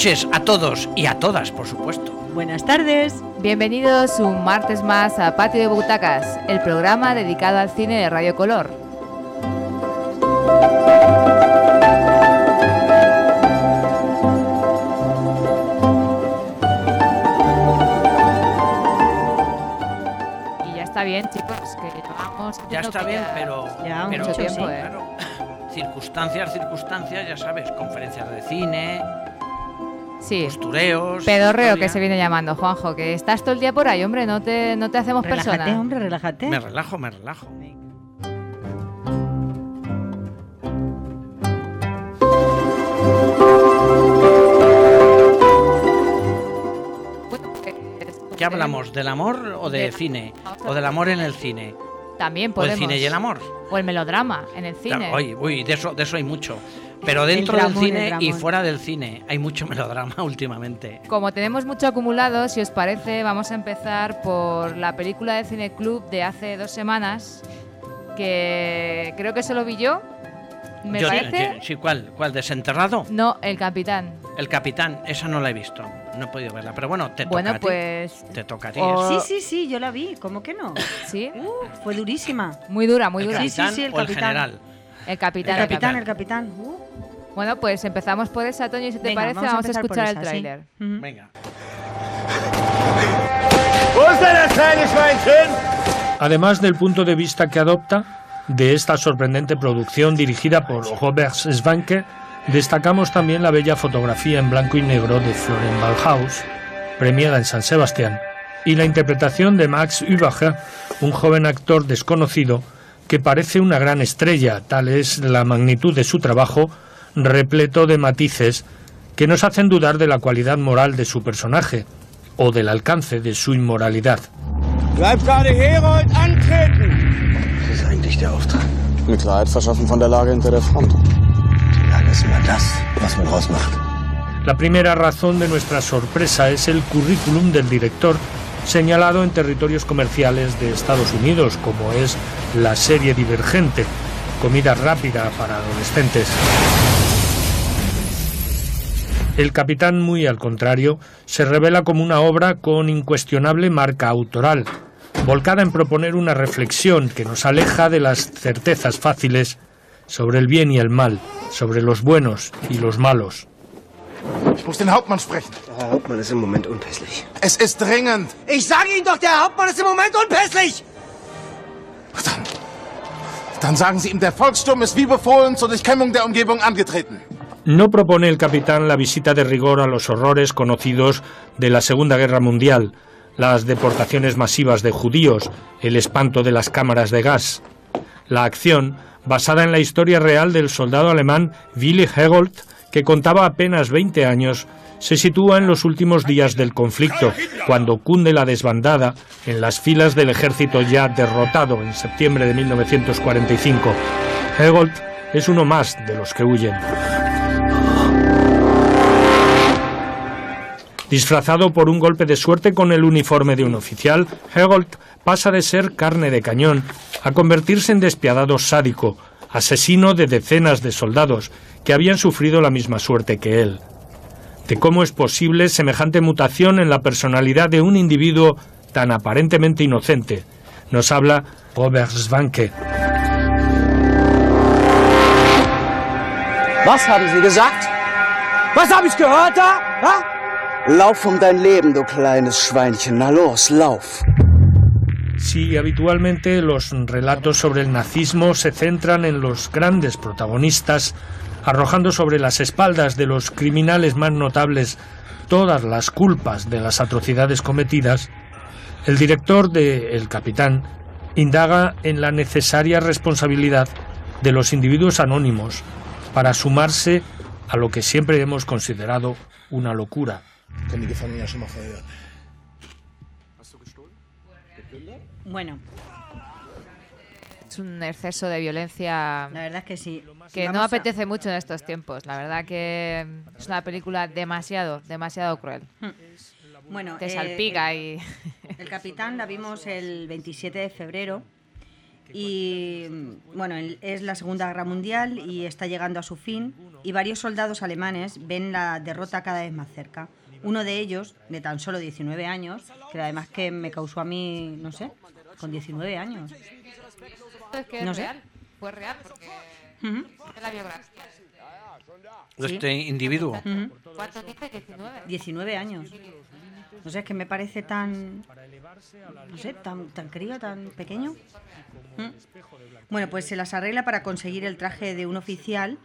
Buenas noches a todos y a todas, por supuesto. Buenas tardes. Bienvenidos un martes más a Patio de Butacas, el programa dedicado al cine de Radio Color. Y ya está bien, chicos, que llevamos... Ya está bien, ya- pero, Ya, pero mucho tiempo, sí, ¿eh? claro, circunstancias, circunstancias, ya sabes, conferencias de cine, Sí, postureos. pedorreo que se viene llamando, Juanjo, que estás todo el día por ahí, hombre, no te, no te hacemos Relájate, persona. hombre, relájate. Me relajo, me relajo. ¿Qué hablamos? ¿Del amor o de De- cine? ¿O del amor en el cine? También ¿O podemos. el cine y el amor? O el melodrama en el cine. Uy, uy, de eso, de eso hay mucho. Pero El dentro dramón, del el cine y fuera del cine hay mucho melodrama últimamente. Como tenemos mucho acumulado, si os parece, vamos a empezar por la película de Cine Club de hace dos semanas, que creo que solo vi yo. ¿Me Yo- parece? yo- sí, ¿cuál? ¿Cuál? ¿Desenterrado? No, El Capitán. El Capitán, esa no la he visto. No he podido verla. Pero bueno, te toca Bueno, a ti. pues Te toca a ti. o- Sí, sí, sí, yo la vi. ¿Cómo que no? sí, Uh, fue durísima. muy dura, muy ¿El dura. Sí, sí, sí, el o el capitán. general? El El Capitán. El capitán, capitán. el capitán. Uh, Bueno, pues empezamos por esa, Toño, y si te venga, parece, vamos, vamos, a, empezar por escuchar el esa, sí. tráiler. Ujú. Venga. Además del punto de vista que adopta de esta sorprendente producción dirigida por Robert Svanke, destacamos también la bella fotografía en blanco y negro de Florian Bauhaus, premiada en San Sebastián, y la interpretación de Max Übacher, un joven actor desconocido que parece una gran estrella, tal es la magnitud de su trabajo, repleto de matices que nos hacen dudar de la cualidad moral de su personaje o del alcance de su inmoralidad. Bleib gerade Herold antreten! Was ist eigentlich der Auftrag? Eine Klarheit verschaffen von der Lage hinter der Front. Die Lage ist immer das, was man draus macht. La primera razón de nuestra sorpresa es el currículum del director señalado en territorios comerciales de Estados Unidos, como es la serie Divergente, comida rápida para adolescentes. El Capitán, muy al contrario, se revela como una obra con incuestionable marca autoral, volcada en proponer una reflexión que nos aleja de las certezas fáciles sobre el bien y el mal, sobre los buenos y los malos. Ich muss den Hauptmann sprechen. Der Herr Hauptmann ist im Moment unpässlich. Es ist dringend. Ich sage Ihnen doch, der Hauptmann ist im Moment unpässlich! Dann, dann sagen Sie ihm, der Volkssturm ist wie befohlen zur Durchkämmung der Umgebung angetreten. No propone el capitán la visita de rigor a los horrores conocidos de la Segunda Guerra Mundial, las deportaciones masivas de judíos, el espanto de las cámaras de gas. La acción, basada en la historia real del soldado alemán Willy Hegold, que contaba apenas 20 años, se sitúa en los últimos días del conflicto, cuando cunde la desbandada en las filas del ejército ya derrotado en septiembre de 1945. Hegold es uno más de los que huyen. Disfrazado por un golpe de suerte con el uniforme de un oficial, Hegold pasa de ser carne de cañón a convertirse en despiadado sádico, asesino de decenas de soldados que habían sufrido la misma suerte que él. De cómo es posible semejante mutación en la personalidad de un individuo tan aparentemente inocente, nos habla Robert Svanke. Was haben Sie gesagt? Was habe ich gehört da? Ha? Lauf um dein Leben, du kleines Schweinchen. Na los, lauf. Si habitualmente los relatos sobre el nazismo se centran en los grandes protagonistas, arrojando sobre las espaldas de los criminales más notables todas las culpas de las atrocidades cometidas, el director de El Capitán indaga en la necesaria responsabilidad de los individuos anónimos para sumarse a lo que siempre hemos considerado una locura. Bueno, Es un exceso de violencia la verdad es que sí. que no a- apetece mucho en estos tiempos. La verdad que es una película demasiado, demasiado cruel. Bueno, Te eh, salpica y... el capitán la vimos el 27 de febrero Y bueno, es la Segunda Guerra Mundial y está llegando a su fin y varios soldados alemanes ven la derrota cada vez más cerca. Uno de ellos, de tan solo 19 años, que además que me causó a mí, no sé, con 19 años. Es que No es sé. real. Fue real porque es la biografía. De Sí. este individuo. ¿Cuánto dice? 19. 19 años. No sé, es que me parece tan. No sé, tan, tan crío, tan pequeño. ¿Mm? Bueno, pues se las arregla para conseguir el traje de un oficial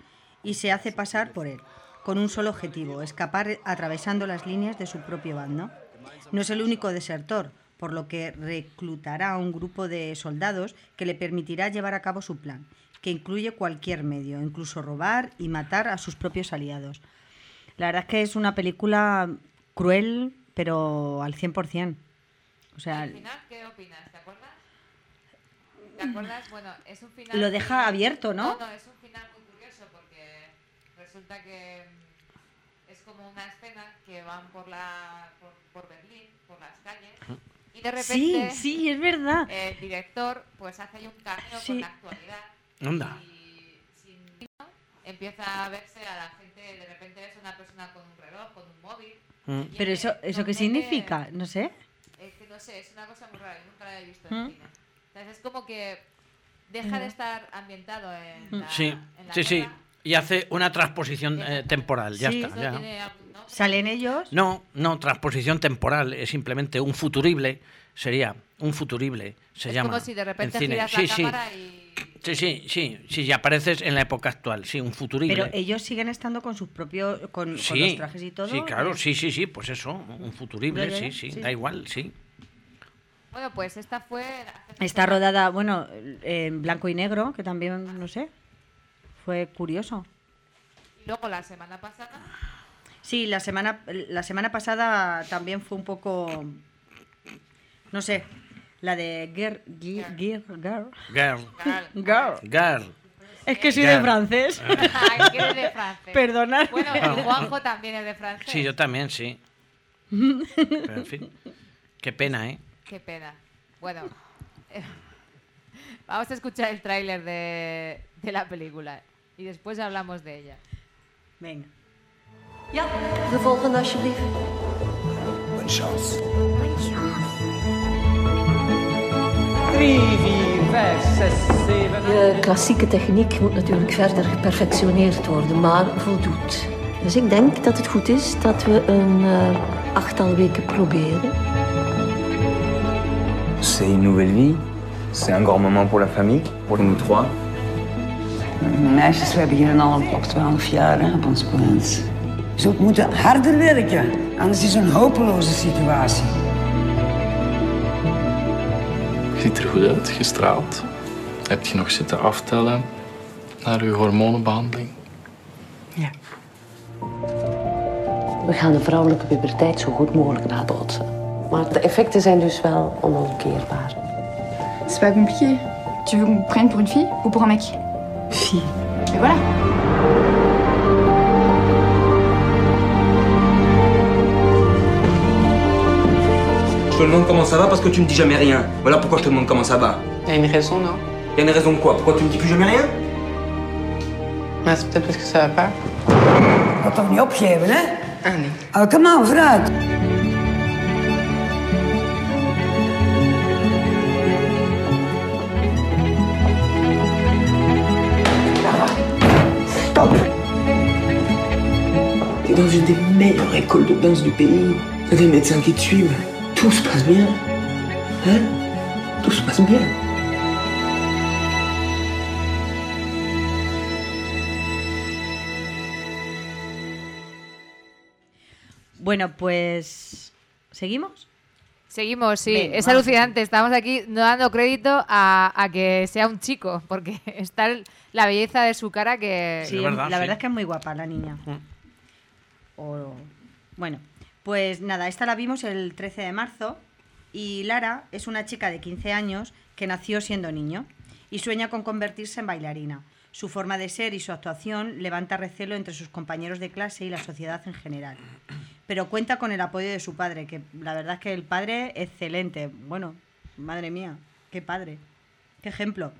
y se hace pasar por él, con un solo objetivo: escapar atravesando las líneas de su propio bando. No es el único desertor, por lo que reclutará a un grupo de soldados que le permitirá llevar a cabo su plan, que incluye cualquier medio, incluso robar y matar a sus propios aliados. La verdad es que es una película cruel, pero al 100%. O sea, ¿Al final qué opinas? ¿Te acuerdas? ¿Te acuerdas? Bueno, es un final. Lo deja muy- abierto, ¿no? No, no, es un final muy curioso porque resulta que mm, es como una escena que van por la por, por Berlín, por las calles, y de sí, repente sí, es verdad. el director pues hace ahí un cameo Sí. con la actualidad. Anda. Y sin empieza a verse a la gente, de repente es una persona con un reloj, con un móvil. Mm. Pero eso, ¿eso qué significa? No sé. Es que no sé, es una cosa muy rara, yo nunca la he visto ¿Mm? en cine. Entonces es como que deja de estar ambientado en la, Sí, en la sí, sí. Y hace una transposición eh, temporal, ya Sí. está. Ya. tiene. Salen ellos. No, no, transposición temporal, es simplemente un futurible, sería un futurible, se es llama. como si de repente en cine. giras sí, la sí, cámara y... sí, sí, sí, sí, y apareces en la época actual, sí, un futurible. Pero ellos siguen estando con sus propios. con, con sí, los trajes y todo. sí, claro, sí, sí, sí, pues eso, un futurible, sí, sí, sí. da igual, sí. Bueno, pues esta fue... la- Está rodada, bueno, en blanco y negro, que también, no sé. Fue curioso. Y luego la semana pasada... Sí, la semana, la semana pasada también fue un poco. No sé. La de Girl. Girl. Girl. Girl. Girl, Girl. girl. Es que soy Girl. de francés. Ay, que eres de francés. Perdonad. Bueno, Juanjo también es de francés. Sí, yo también, sí. Pero, en fin, qué pena, ¿eh? Qué pena. Bueno, eh, vamos a escuchar el tráiler de, de la película y después hablamos de ella. Venga. Ja, de volgende alsjeblieft. Bonne chance. 3, 4, 5, 6, 7. Je klassieke techniek moet natuurlijk verder geperfectioneerd worden, maar voldoet. Dus ik denk dat het goed is dat we een eh, achttal weken proberen. C'est une nouvelle vie. C'est un grand moment pour la famille, pour nous trois. Meisjes, we hebben hier een al op 12 jaar hè, op ons plant. Je zult moeten harder werken, anders is het een hopeloze situatie. Je ziet er goed uit, gestraald. Heb je nog zitten aftellen naar je hormonenbehandeling? Ja. We gaan de vrouwelijke puberteit zo goed mogelijk nabootsen. Maar de effecten zijn dus wel onomkeerbaar. C'est pas compliqué. Tu veux qu'on prenne pour une fille ou pour un mec Fille. Et voilà. Je te demande comment ça va parce que tu me dis jamais rien. Voilà pourquoi je te demande comment ça va. Il y a une raison, non? Y a une raison de quoi? Pourquoi tu me dis plus jamais rien? Maar c'est peut-être parce que ça va pas. Wat toch niet opgeven, hè? Ah nee. Oh, kom aan, meilleures écoles de danse du pays. T'as des médecins qui te suivent. Tout se passe bien. Hein Tout se passe bien. Bueno, pues. ¿Seguimos? Seguimos, sí. Venga, es alucinante. Estamos aquí no dando crédito a, a que sea un chico, porque está el- la belleza de su cara que... Sí, verdad, la sí. verdad es que es muy guapa la niña. O- bueno, pues nada, esta la vimos el 13 de marzo y Lara es una chica de 15 años que nació siendo niño y sueña con convertirse en bailarina. Su forma de ser y su actuación levanta recelo entre sus compañeros de clase y la sociedad en general. Pero cuenta con el apoyo de su padre, que la verdad es que el padre excelente. Bueno, madre mía, qué padre. qué ejemplo.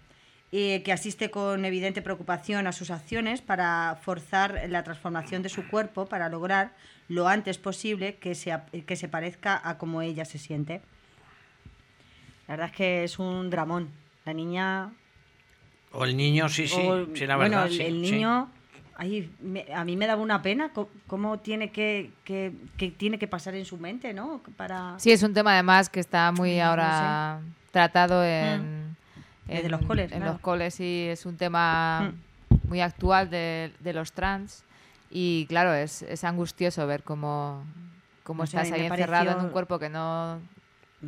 Eh, que asiste con evidente preocupación a sus acciones para forzar la transformación de su cuerpo para lograr lo antes posible que se, que se parezca a como ella se siente. La verdad es que es un dramón. La niña O el niño, sí, sí, o- sí, la bueno, verdad. el, sí, el sí. niño, ay, me- a mí me daba una pena co- cómo tiene que, que, que tiene que pasar en su mente, ¿no? Para... Sí, es un tema además que está muy ahora tratado en, Desde los coles, En claro. los coles y es un tema muy actual de, de los trans. Y claro, es, es angustioso ver cómo, cómo No estás ahí encerrado en un cuerpo que no...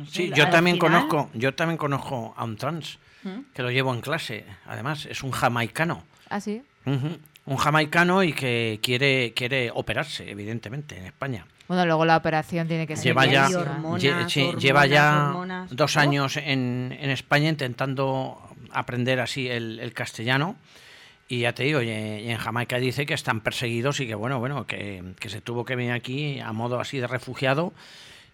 Sí, yo también final- conozco, yo también conozco a un trans ¿Mm? que lo llevo en clase. Además, es un jamaicano. Ah, sí. Ujú, Un jamaicano y que quiere, quiere operarse, evidentemente, en España. Bueno, luego la operación tiene que ser Lleva ya, buenísima. lle- sí, hormonas, lleva ya hormonas. dos años en, en España intentando aprender así el, el castellano. Y ya te digo, y, y en Jamaica dice que están perseguidos y que bueno, bueno, que, que se tuvo que venir aquí a modo así de refugiado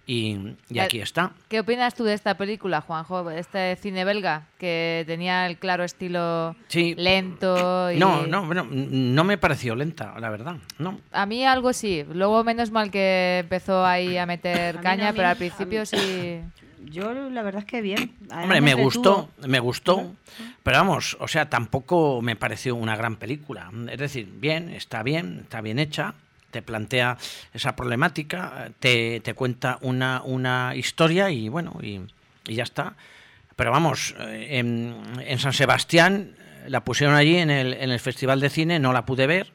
y, y Eh, aquí está. ¿Qué opinas tú de esta película, Juanjo? Este cine belga que tenía el claro estilo Sí. lento y... No, no, bueno, no me pareció lenta, la verdad. No. A mí algo sí. Luego menos mal que empezó ahí a meter A mí caña, no, a mí pero al principio sí... Yo la verdad es que bien. Además, Hombre, me gustó, me gustó, pero vamos, o sea, tampoco me pareció una gran película. Es decir, bien, está bien, está bien hecha, te plantea esa problemática, te, te cuenta una, una historia y bueno, y, y ya está. Pero vamos, eh, en, en San Sebastián eh, la pusieron allí en el, en el Festival de Cine, no la pude ver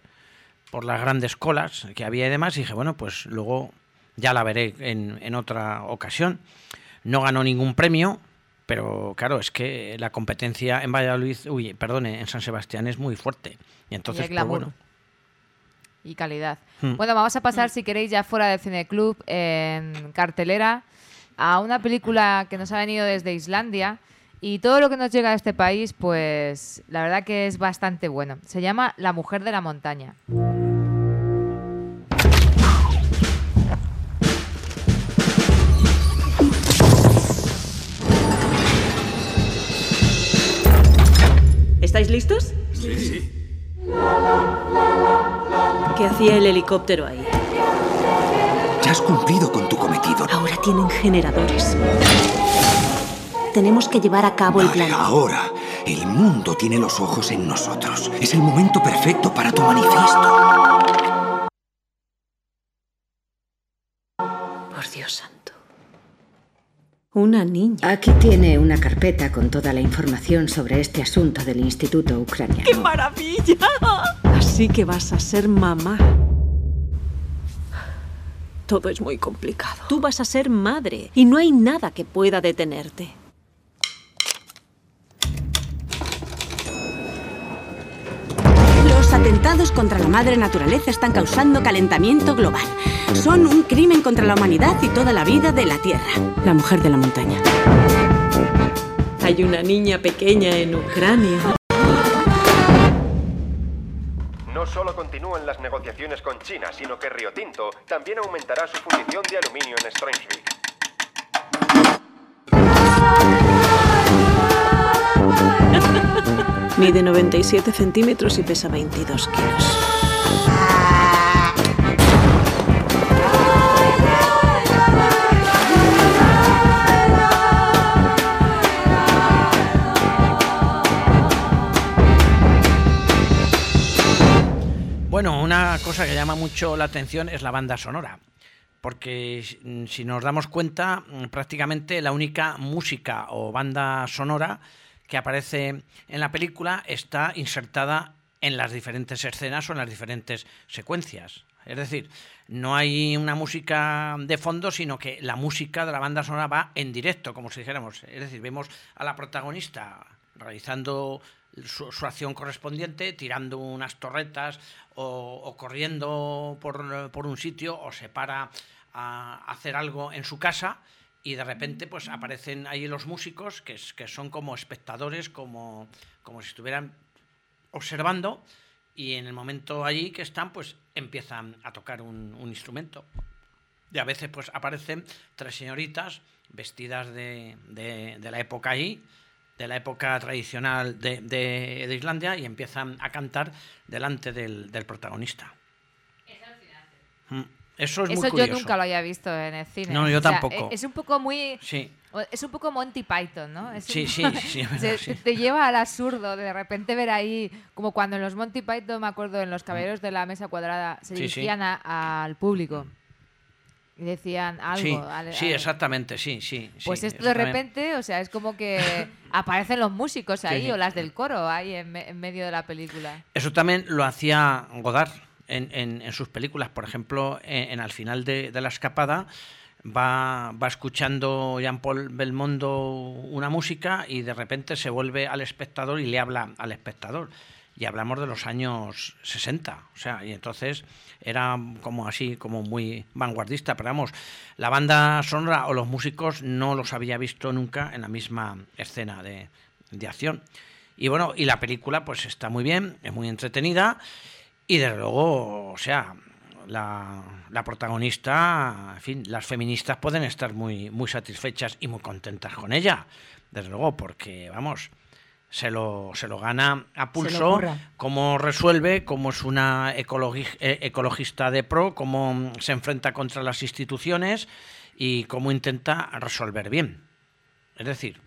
por las grandes colas que había y demás, y dije, bueno, pues luego ya la veré en, en otra ocasión. No ganó ningún premio, pero claro, es que la competencia en Valladolid, uy, perdone, en San Sebastián es muy fuerte. Y entonces, hay pues glamour. bueno. Y calidad. Hmm. Bueno, vamos a pasar, si queréis, ya fuera del Cine Club, en cartelera, a una película que nos ha venido desde Islandia. Y todo lo que nos llega a este país, pues la verdad que es bastante bueno. Se llama La Mujer de la Montaña. ¿Estáis listos? Sí, sí. ¿Qué hacía el helicóptero ahí? Ya has cumplido con tu cometido. Ahora tienen generadores. Tenemos que llevar a cabo el plan. ahora el mundo tiene los ojos en nosotros. Es el momento perfecto para tu manifiesto. Por Dios santo. Una niña. Aquí tiene una carpeta con toda la información sobre este asunto del Instituto Ucraniano. ¡Qué maravilla! Así que vas a ser mamá. Todo es muy complicado. Tú vas a ser madre y no hay nada que pueda detenerte. Los atentados contra la madre naturaleza están causando calentamiento global. Son un crimen contra la humanidad y toda la vida de la Tierra. La mujer de la montaña. Hay una niña pequeña en Ucrania. No solo continúan las negociaciones con China, sino que Río Tinto también aumentará su fundición de aluminio en Stromsvik. Mide 97 centímetros y pesa 22 kilos. Bueno, una cosa que llama mucho la atención es la banda sonora. Porque si nos damos cuenta, mm, prácticamente la única música o banda sonora que aparece en la película está insertada en las diferentes escenas o en las diferentes secuencias. Es decir, no hay una música de fondo, sino que la música de la banda sonora va en directo, como si dijéramos. Es decir, vemos a la protagonista realizando su, su acción correspondiente, tirando unas torretas o, o corriendo por, por un sitio o se para a hacer algo en su casa y de repente pues aparecen ahí los músicos que, es- que son como espectadores, como, como si estuvieran observando y en el momento allí que están pues empiezan a tocar un, un instrumento. Y a veces pues aparecen tres señoritas vestidas de, de- de la época allí de la época tradicional de, de- de Islandia y empiezan a cantar delante del, del protagonista. Mm, Eso es Eso muy yo nunca lo había visto en el cine. No, yo O sea, tampoco. e- es un poco muy... Sí. Es un poco Monty Python, ¿no? Es Sí, un- sí, sí, se- sí. Te lleva al absurdo de repente ver ahí, como cuando en los Monty Python, me acuerdo, en los Caballeros de la Mesa Cuadrada, se Sí, sí. dirigían a- al público y decían algo. Sí, al- sí, al- exactamente, sí, sí. Pues sí, esto de repente, o sea, es como que aparecen los músicos ahí sí. o las del coro ahí en, me- en medio de la película. Eso también lo hacía Godard en, en- sus películas. Por ejemplo, en, en Al final de, de la escapada va, va escuchando Jean-Paul Belmondo una música y de repente se vuelve al espectador y le habla al espectador. Y hablamos de los años 60, o sea, y entonces era como así, como muy vanguardista, pero vamos, la banda sonora o los músicos no los había visto nunca en la misma escena de, de acción. Y bueno, y la película pues está muy bien, es muy entretenida y desde luego, o sea, la, la protagonista, en fin, las feministas pueden estar muy, muy satisfechas y muy contentas con ella, desde luego, porque vamos, se lo, se lo gana a pulso, cómo resuelve, cómo es una ecologi- eh, ecologista de pro, cómo se enfrenta contra las instituciones y cómo intenta resolver bien. Es decir,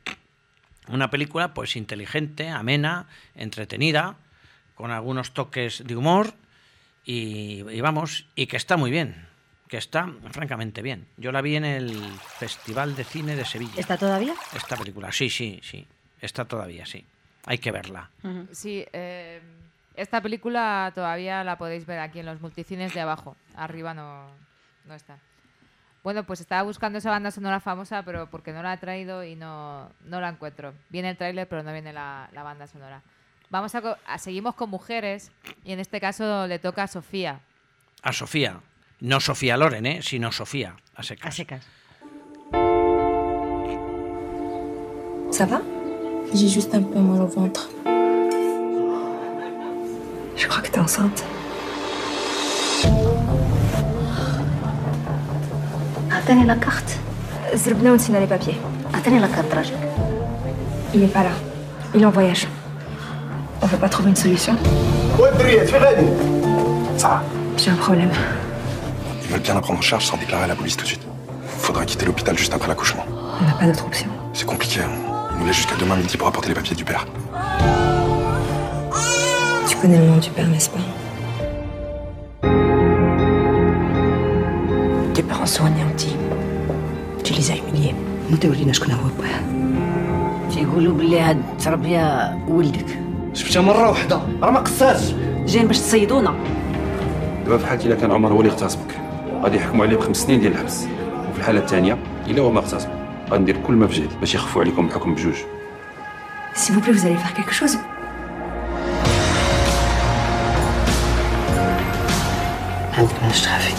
una película pues inteligente, amena, entretenida, con algunos toques de humor y, y vamos, y que está muy bien, que está francamente bien. Yo la vi en el Festival de Cine de Sevilla. ¿Está todavía? Esta película, sí, sí, sí, está todavía, sí. Hay que verla. Sí, eh, esta película todavía la podéis ver aquí en los multicines de abajo. Arriba no, no está. Bueno, pues estaba buscando esa banda sonora famosa, pero porque no la he traído y no, no la encuentro. Viene el tráiler, pero no viene la, la banda sonora. Vamos a, a, seguimos con mujeres y en este caso le toca a Sofía. A Sofía. No Sofía Loren, ¿eh? sino Sofía, a secas. A secas. Ça va J'ai juste un peu mal au ventre. Je crois que t'es enceinte. Attendez la carte. Zerbna, on signe les papiers. Attendez la carte, Rajak. Il est pas là. Il est en voyage. On peut pas trouver une solution J'ai un problème. Ils veulent bien la prendre en charge sans déclarer à la police tout de suite. Faudra quitter l'hôpital juste après l'accouchement. On n'a pas d'autre option. C'est compliqué. hein. Il nous laisse jusqu'à demain midi pour apporter les papiers du père. Tu connais le nom du père, n'est-ce pas Tes parents sont anéantis. Tu les as humiliés. ما تورينا شكون هو باه تيقولوا بلي هاد التربية ولدك شفتها مرة واحدة. راه ما قصاش جايين باش تصيدونا. دابا في حالتي إلا كان عمر هو اللي اغتصبك. غادي يحكموا عليه بخمس سنين ديال الحبس. وفي الحالة الثانية إلا هو ما اغتصب غندير كل ما في جهدي باش يخفوا عليكم الحكم بجوج. S'il vous plaît, vous allez faire quelque chose. عندك مناش تخافي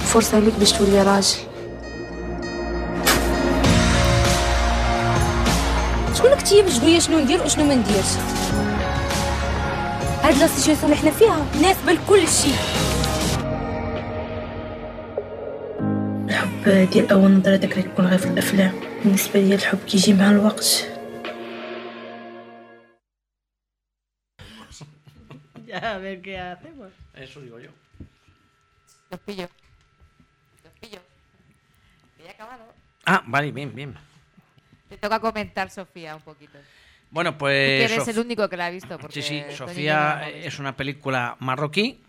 فرصة ليك باش تولي راجل تيبجدو يا شنو ندير وشنو ما نديرش هاد لا سيتوياسيون اللي حنا فيها مناسبه لكل شيء الحب ديال أول نظرة داك اللي كيكون غير في الأفلام بالنسبة لي الحب كيجي مع الوقت a ver qué hacemos. Eso digo yo. Los pillo. Los pillo. Ya acabado. Ah, vale, bien, bien. Te toca comentar, Sofía, un poquito. Bueno, Tú pues... que eres Sof- el único que la ha visto. Porque Sí, sí, Sofía no es una película marroquí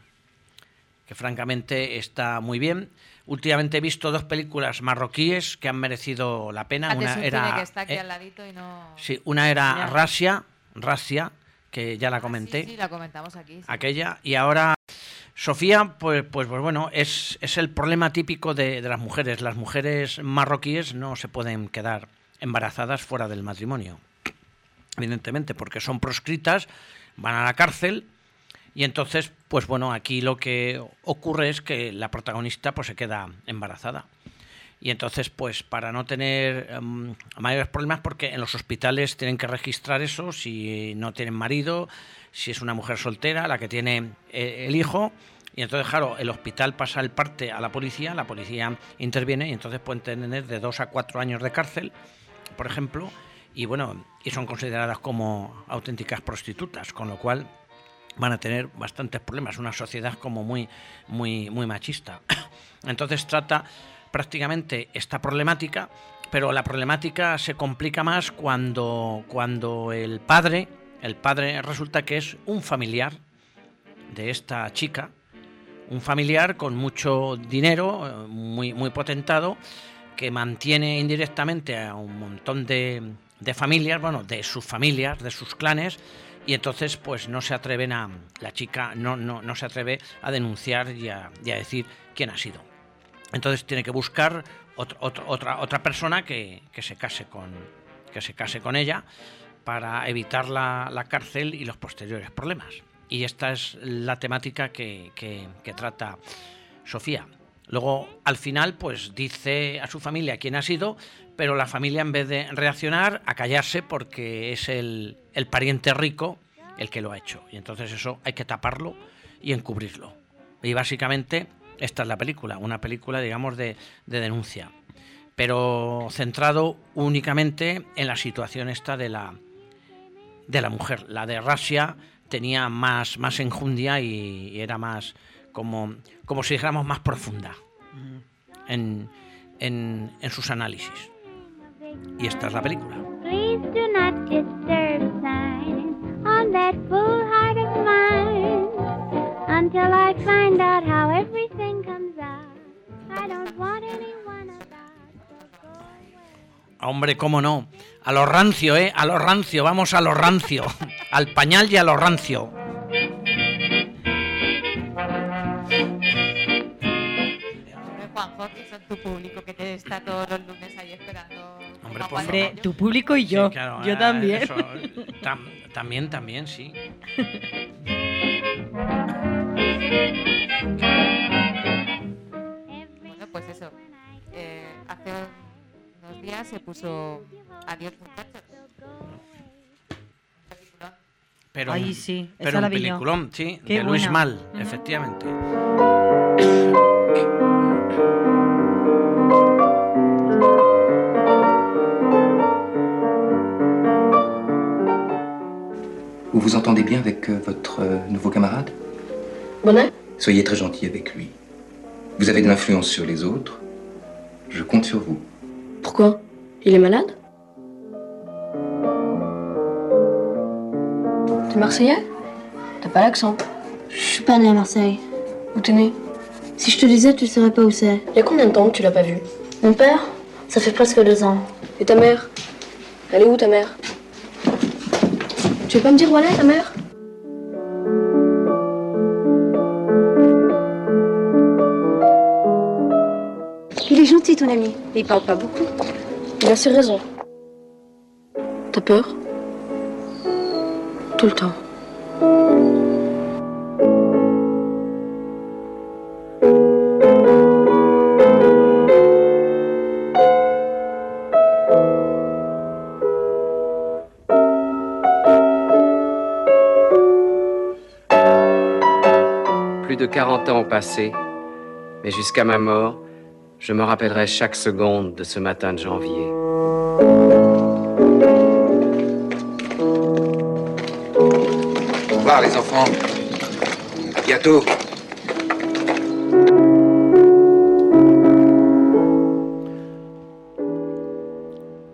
que francamente está muy bien. Últimamente he visto dos películas marroquíes que han merecido la pena. Es Una era, que está aquí eh, al ladito y no... sí, una era. Rasia, Rasia, que ya la comenté. Sí, sí, la comentamos aquí. sí. aquella y ahora Sofía pues pues, pues bueno es, es el problema típico de, de las mujeres las mujeres marroquíes no se pueden quedar embarazadas fuera del matrimonio. Evidentemente porque son proscritas van a la cárcel y entonces pues bueno aquí lo que ocurre es que la protagonista pues se queda embarazada. Y entonces, pues para no tener em, mayores problemas, porque en los hospitales tienen que registrar eso, si no tienen marido, si es una mujer soltera, la que tiene eh, el hijo, y entonces, claro, el hospital pasa el parte a la policía, la policía interviene y entonces pueden tener de dos a cuatro años de cárcel por ejemplo, y bueno, y son consideradas como auténticas prostitutas, con lo cual van a tener bastantes problemas, una sociedad como muy, muy, muy machista. Entonces trata prácticamente esta problemática, pero la problemática se complica más cuando, cuando el padre, el padre resulta que es un familiar de esta chica, un familiar con mucho dinero, muy, muy potentado, que mantiene indirectamente a un montón de, familias, bueno, de sus familias, de sus clanes, y entonces pues no se atreven a, la chica no, no, no se atreve a denunciar y a, decir quién ha sido. Entonces tiene que buscar otro- otra, otra persona que, que se case con, que se case con ella para evitar la, la cárcel y los posteriores problemas. Y esta es la temática que- que trata Sofía. Luego, al final, pues dice a su familia quién ha sido, pero la familia en vez de reaccionar, a callarse porque es el, el pariente rico el que lo ha hecho. Y entonces eso hay que taparlo y encubrirlo. Y básicamente esta es la película, una película, digamos, de, de denuncia, pero centrado únicamente en la situación esta de la, de la mujer. La de Rasia tenía más, más enjundia y, y era más, como, como si dijéramos, más profunda en, en, en sus análisis. Y esta es la película. Hombre, cómo no. A lo rancio, ¿eh? A lo rancio, vamos a lo rancio. Al pañal y a lo rancio. Tu público, que te está todos los lunes ahí esperando. Hombre, por tu público y yo. Sí, claro, yo eh, también. eso, tam- también, también, sí. Bueno, pues eso. Eh, hace unos días se puso Adiós muchachos. Pero, Ay, sí, pero la un yo. peliculón, sí, Qué de Luis. Mal, Ujú. efectivamente. Vous vous entendez bien avec euh, votre euh, nouveau camarade? Bonnet? Soyez très gentil avec lui. Vous avez de l'influence sur les autres. Je compte sur vous. Pourquoi? Il est malade? T'es Marseillais? T'as pas l'accent? Je suis pas née à Marseille. Où t'es né? Si je te disais, tu saurais pas où c'est. Il y a combien de temps que tu l'as pas vu? Mon père, ça fait presque deux ans. Et ta mère? Elle est où ta mère? Tu veux pas me dire où elle est ta mère? Il est gentil, ton ami. Mais il parle pas beaucoup. Il a ses raisons. T'as peur? Tout le temps. 40 ans ont passé, mais jusqu'à ma mort, je me rappellerai chaque seconde de ce matin de janvier. Au revoir, les enfants. À bientôt.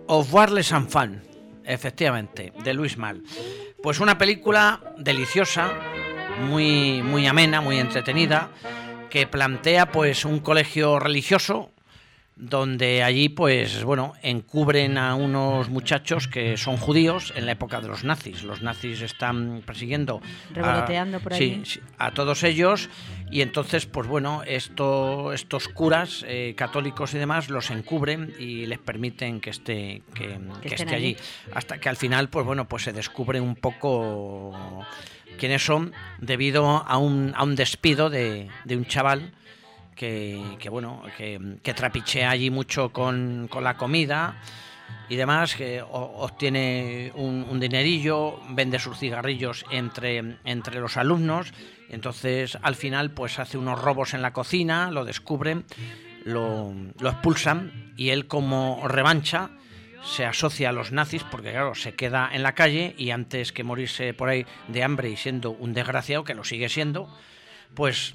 Au revoir les enfants, efectivamente, de Luis Mal. Pues una película deliciosa, muy, muy amena, muy entretenida, que plantea pues un colegio religioso donde allí pues bueno encubren a unos muchachos que son judíos en la época de los nazis. Los nazis están persiguiendo Revoloteando a, por allí. sí, a todos ellos y entonces pues bueno esto, estos curas eh, católicos y demás los encubren y les permiten que esté que, que esté allí. allí. hasta que al final pues bueno pues se descubre un poco quiénes son debido a un, a un despido de, de un chaval que, que, bueno que, que trapichea allí mucho con, con la comida y demás que obtiene un, un dinerillo vende sus cigarrillos entre, entre los alumnos entonces al final pues hace unos robos en la cocina lo descubren lo, lo expulsan y él como revancha se asocia a los nazis porque, claro, se queda en la calle y antes que morirse por ahí de hambre y siendo un desgraciado, que lo sigue siendo, pues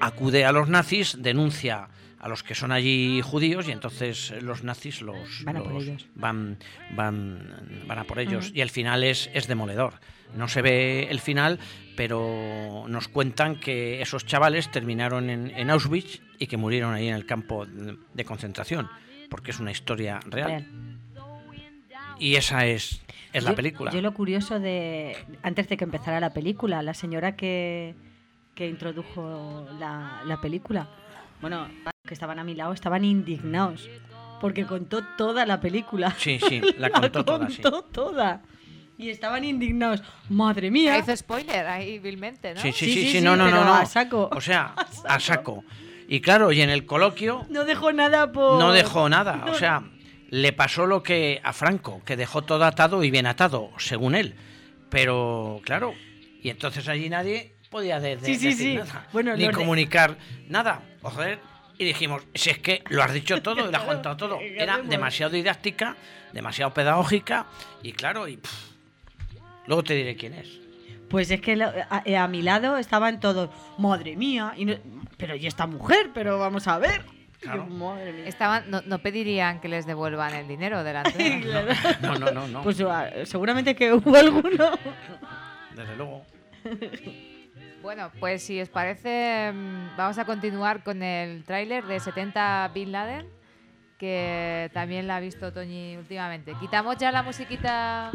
acude a los nazis, denuncia a los que son allí judíos y entonces los nazis los Van a por los- ellos. van van van a por ellos y el final es, es demoledor no se ve el final pero nos cuentan que esos chavales terminaron en, en Auschwitz y que murieron ahí en el campo de, de concentración porque es una historia real, Real. Y esa es es la Yo- película Yo lo curioso de, antes de que empezara la película, la señora que, que introdujo la, la película, bueno, que estaban a mi lado, estaban indignados, porque contó toda la película. Sí, sí, la contó toda, sí. contó toda. Y estaban indignados. Madre mía. Hizo spoiler ahí vilmente, ¿no? Sí, sí, sí, sí, no, no, pero no, no. a saco. O sea, a saco. Y claro, y en el coloquio No dejó nada por... no dejó nada. O No. sea, le pasó lo que a Franco, que dejó todo atado y bien atado, según él. Pero, claro, y entonces allí nadie podía de- de- Sí, sí, decir sí. nada, Bueno, ni de- comunicar nada. Joder, y dijimos, si es que lo has dicho todo y lo has contado todo. ¿qué Era demasiado didáctica, demasiado pedagógica, y claro, y pff, luego te diré quién es. Pues es que lo- a, a mi lado estaban todos, madre mía, y no- pero y esta mujer, pero vamos a ver. Y yo, madre mía. Estaban, no, no pedirían que les devuelvan el dinero de la entrada. No, no, no, no. Pues ah, seguramente que hubo alguno. Desde luego. Bueno, pues si os parece, mm, vamos a continuar con el tráiler de 70 Bin Laden, que también la ha visto Toñi últimamente. ¿Quitamos ya la musiquita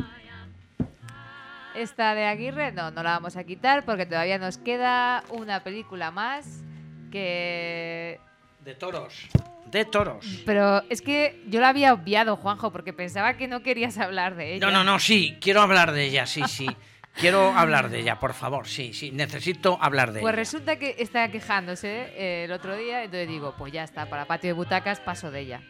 esta de Aguirre? No, no la vamos a quitar porque todavía nos queda una película más que... De toros. De toros. Pero es que yo la había obviado, Juanjo, porque pensaba que no querías hablar de ella. No, no, no, sí, quiero hablar de ella, sí, sí. Quiero hablar de ella, por favor, sí, sí, necesito hablar de Pues ella. resulta que estaba quejándose eh, el otro día, entonces digo, pues ya está, para patio de butacas paso de ella.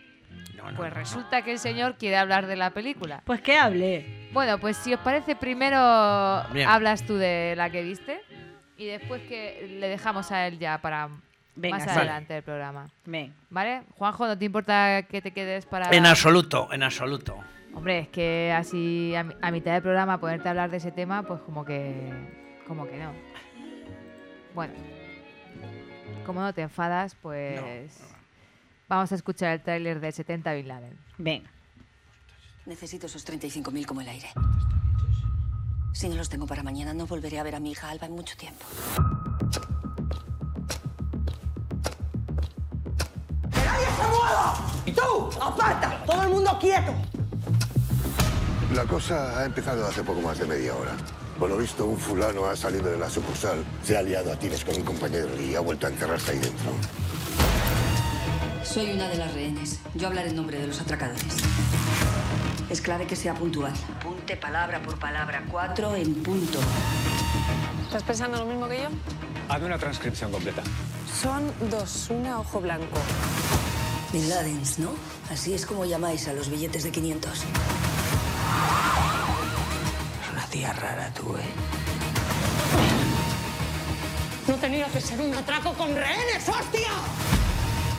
pues resulta que el señor quiere hablar de la película. Pues que hable. Bueno, pues si os parece, primero Bien. hablas tú de la que viste y después que le dejamos a él ya para Venga, más vale. adelante del programa. Ven. ¿Vale? Juanjo, ¿no te importa que te quedes para...? En absoluto, en absoluto. Hombre, es que así a, a mitad del programa ponerte a hablar de ese tema, pues como que... como que no. Bueno. Como no te enfadas, pues... Vamos a escuchar el tráiler de 70 Bin Laden. Ven. Necesito esos 35.000 como el aire. Si no los tengo para mañana, no volveré a ver a mi hija Alba en mucho tiempo. Tú! ¡Aparta! ¡Todo el mundo quieto! La cosa ha empezado hace poco más de media hora. Por lo visto, un fulano ha salido de la sucursal, se ha liado a tiros con un compañero y ha vuelto a encerrarse ahí dentro. Soy una de las rehenes. Yo hablaré en nombre de los atracadores. Es clave que sea puntual. Apunte palabra por palabra. Cuatro en punto. ¿Estás pensando lo mismo que yo? Hazme una transcripción completa. Son dos, una ojo blanco. Bin Ladens, ¿no? Así es como llamáis a los billetes de 500. Es una tía rara tú, ¿eh? No tenía que ser un atraco con rehenes, hostia.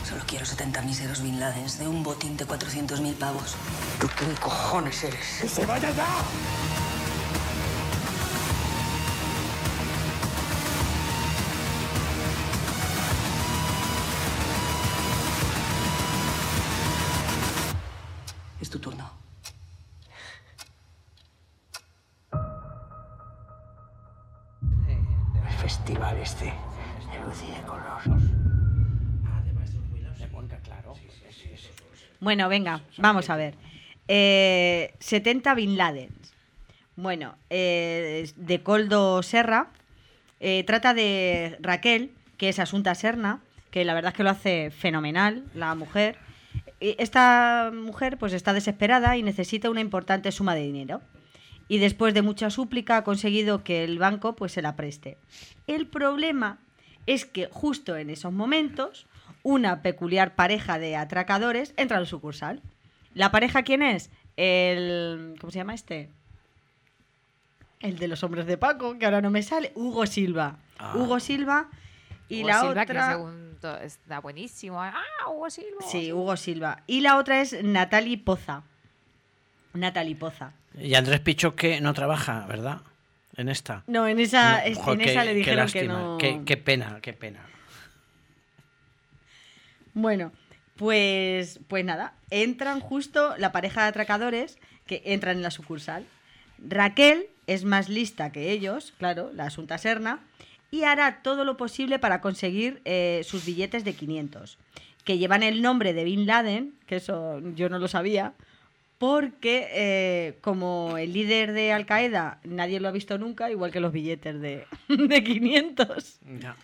Solo quiero 70 míseros Bin Ladens de un botín de 400.000 pavos. ¿Tú quién cojones eres? ¡Que se vaya ya! Bueno, venga, vamos a ver. Eh, 70 Bin Laden. Bueno, eh, de Coldo Serra. eh, trata de Raquel, que es Asunta Serna, que la verdad es que lo hace fenomenal, la mujer. Y Esta mujer pues está desesperada y necesita una importante suma de dinero. Y después de mucha súplica ha conseguido que el banco pues se la preste. El problema es que justo en esos momentos una peculiar pareja de atracadores entra al sucursal. ¿La pareja quién es? El... ¿Cómo se llama este? El de los hombres de Paco, que ahora no me sale. Hugo Silva. Ah. Hugo Silva y Hugo la Silva, que otra... está buenísimo. Ah, Hugo Silva. Sí, Hugo Silva. Y la otra es Natalie Poza. Natalie Poza. Y Andrés Pichoque no trabaja, ¿verdad? En esta. No, en esa, No, es- jo, en qué- esa le qué dijeron que no. Qué, qué pena, qué pena. Bueno, pues, pues nada, entran justo la pareja de atracadores que entran en la sucursal. Raquel es más lista que ellos, claro, la Asunta Serna, y hará todo lo posible para conseguir eh, sus billetes de 500, que llevan el nombre de Bin Laden, que eso yo no lo sabía, porque eh, como el líder de Al Qaeda nadie lo ha visto nunca, igual que los billetes de, de 500. Ya.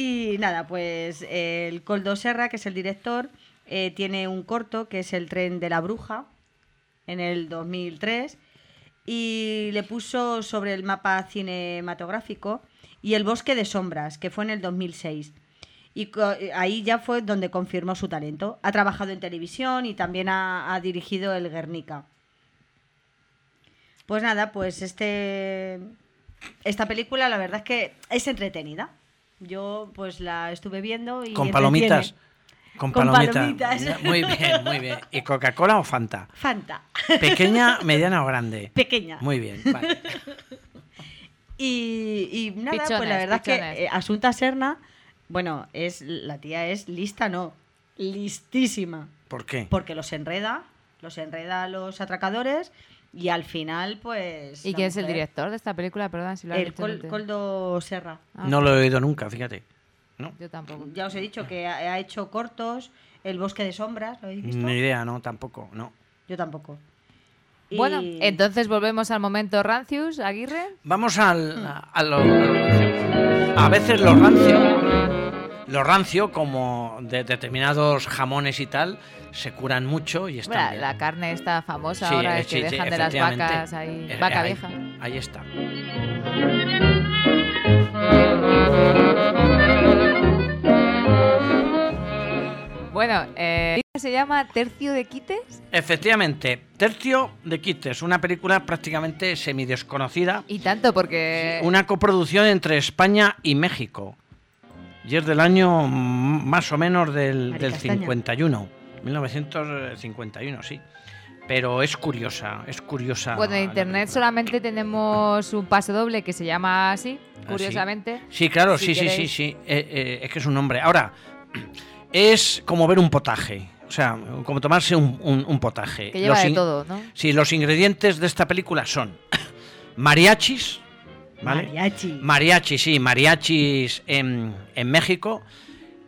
Y nada, pues eh, el Coldo Serra, que es el director, eh, tiene un corto que es El tren de la bruja, en el 2003, y le puso sobre el mapa cinematográfico y El bosque de sombras, que fue en el 2006. Y co- ahí ya fue donde confirmó su talento. Ha trabajado en televisión y también ha, ha dirigido El Guernica. Pues nada, pues este esta película la verdad es que es entretenida. Yo pues la estuve viendo y Con palomitas. Con, Con palomitas. palomitas. Muy bien, muy bien. ¿Y Coca-Cola o Fanta? Fanta. ¿Pequeña, mediana o grande? Pequeña. Muy bien, vale. Y, y nada, pues la verdad pichones. es que eh, Asunta Serna, bueno, es la tía es lista, no, listísima. ¿Por qué? Porque los enreda, los enreda a los atracadores y al final, pues. ¿Y quién es el director de esta película? Perdón, si lo has El dicho Col- antes. Coldo Serra. No lo he oído nunca, fíjate. No, Yo tampoco. Ya os he dicho que ha, hecho cortos, El bosque de sombras, ¿lo habéis visto? ni idea, no, tampoco, no. Yo tampoco. Y- Bueno, entonces volvemos al momento Rancius, Aguirre. Vamos al, a, a lo, a lo rancio. A veces lo rancio, lo rancio, como de determinados jamones y tal, se curan mucho y están Bueno, bien. la carne está famosa Sí, ahora, eh, es que sí, sí, dejan de las vacas ahí, Eh, vaca ahí- vieja. Ahí está. Bueno, eh, se llama Tercio de Quites Efectivamente, Tercio de Quites, una película prácticamente semidesconocida, y tanto porque una coproducción entre España y México. Y es del año mm, más o menos del, del Castaña. 51, 1951, sí. Pero es curiosa, es curiosa. bueno, en internet solamente tenemos un paso doble que se llama así, ¿Ah, sí? curiosamente. Sí, claro, Si sí, sí, sí, sí. Eh, eh, es que es un nombre. Ahora, es como ver un potaje. O sea, como tomarse un, un- un potaje. Que lleva Los de todo, ¿no? Sí, los ingredientes de esta película son mariachis, ¿vale? Mariachi. Mariachi, sí, mariachis en, en México.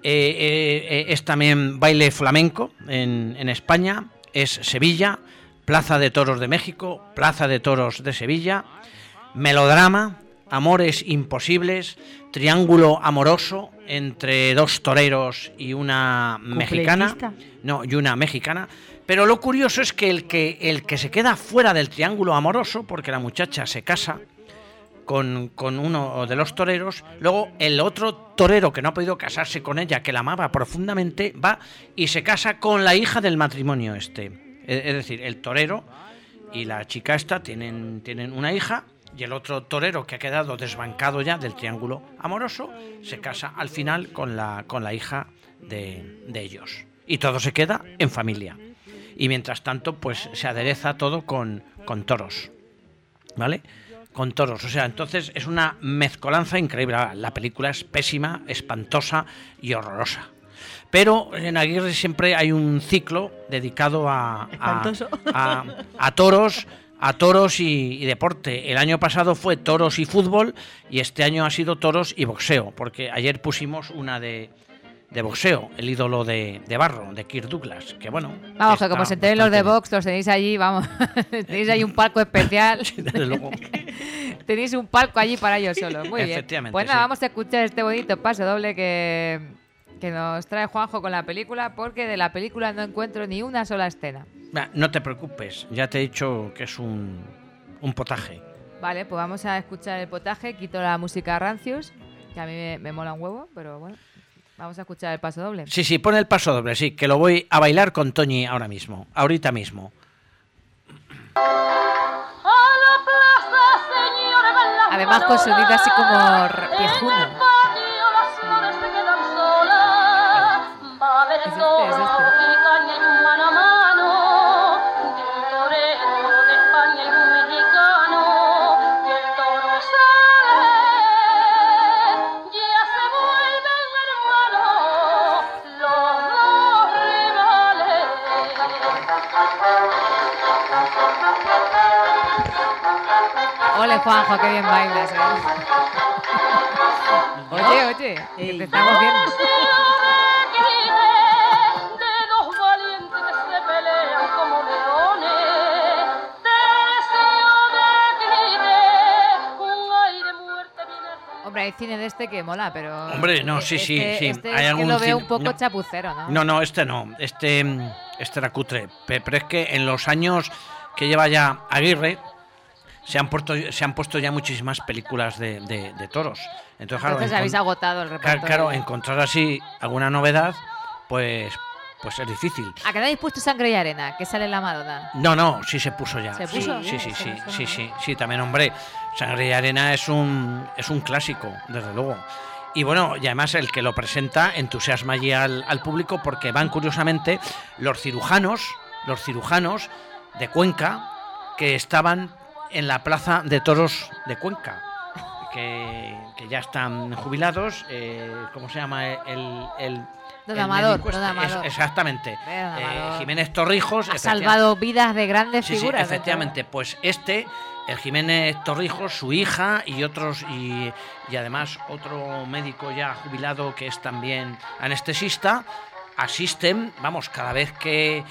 Eh, eh, eh, es también baile flamenco en, en España. Es Sevilla, Plaza de Toros de México, Plaza de Toros de Sevilla. Melodrama, amores imposibles, triángulo amoroso entre dos toreros y una mexicana. No, y una mexicana. Pero lo curioso es que el que, el que se queda fuera del triángulo amoroso, porque la muchacha se casa, con, uno de los toreros. Luego el otro torero que no ha podido casarse con ella, que la amaba profundamente, va y se casa con la hija del matrimonio este. Es es decir, el torero y la chica esta tienen, tienen una hija y el otro torero que ha quedado desbancado ya del triángulo amoroso se casa al final con la, con la hija de, de ellos. Y todo se queda en familia. Y mientras tanto, pues se adereza todo con, con toros. ¿Vale? Con toros. O sea, entonces es una mezcolanza increíble. La película es pésima, espantosa y horrorosa. Pero en Aguirre siempre hay un ciclo dedicado a, a, a- a toros, a toros y, y deporte. El año pasado fue toros y fútbol y este año ha sido toros y boxeo, porque ayer pusimos una de, de boxeo, el ídolo de, de barro, de Kirk Douglas, que bueno. Vamos, que como se enteren los de Vox, los tenéis allí, vamos. tenéis ahí un palco especial. Desde luego. tenéis un palco allí para ellos solos. Muy bien. Pues nada, sí. vamos a escuchar este bonito paso doble que, que nos trae Juanjo con la película, porque de la película no encuentro ni una sola escena. No te preocupes, ya te he dicho que es un, un potaje. Vale, pues vamos a escuchar el potaje. Quito la música Rancius, que a mí me, me mola un huevo, pero bueno. Vamos a escuchar el paso doble. Sí, sí, pon el paso doble, sí, que lo voy a bailar con Toñi ahora mismo, ahorita mismo. Además con sonido así como r- viejuno. Es este, es este. Ole, Juanjo, qué bien bailas, ¿eh? Oye, oye, que te estamos viendo. Hombre, hay cine de este que mola, pero... Hombre, no, sí, sí, este- sí. Este Hay es algún que lo veo cine- un poco no. chapucero, ¿no? No, no, este no. Este, este era cutre. Pe- Pero es que en los años que lleva ya Aguirre se han puesto, se han puesto ya muchísimas películas de, de- de toros. Entonces, claro, Entonces habéis agotado el claro, repertorio. claro, encontrar así alguna novedad, pues, pues es difícil. ¿A qué habéis puesto sangre y arena? Que sale la Madonna. No, no, sí se puso ya. ¿Se Sí, puso? Sí, sí, sí, sí, mal. sí, sí, también, hombre. Sangre y arena es un, es un clásico, desde luego. Y bueno, y además el que lo presenta entusiasma allí al, al público porque van curiosamente los cirujanos, los cirujanos de Cuenca que estaban en la plaza de toros de Cuenca. Que, que ya están jubilados, eh, ¿cómo se llama? El, el, Don Amador, Don este? Amador. Es- exactamente. Don Eh. Jiménez Torrijos. Ha salvado vidas de grandes Sí, sí, figuras. ¿no? efectivamente. Pues este, el Jiménez Torrijos, su hija y otros, y, y además otro médico ya jubilado que es también anestesista, asisten, vamos, cada vez que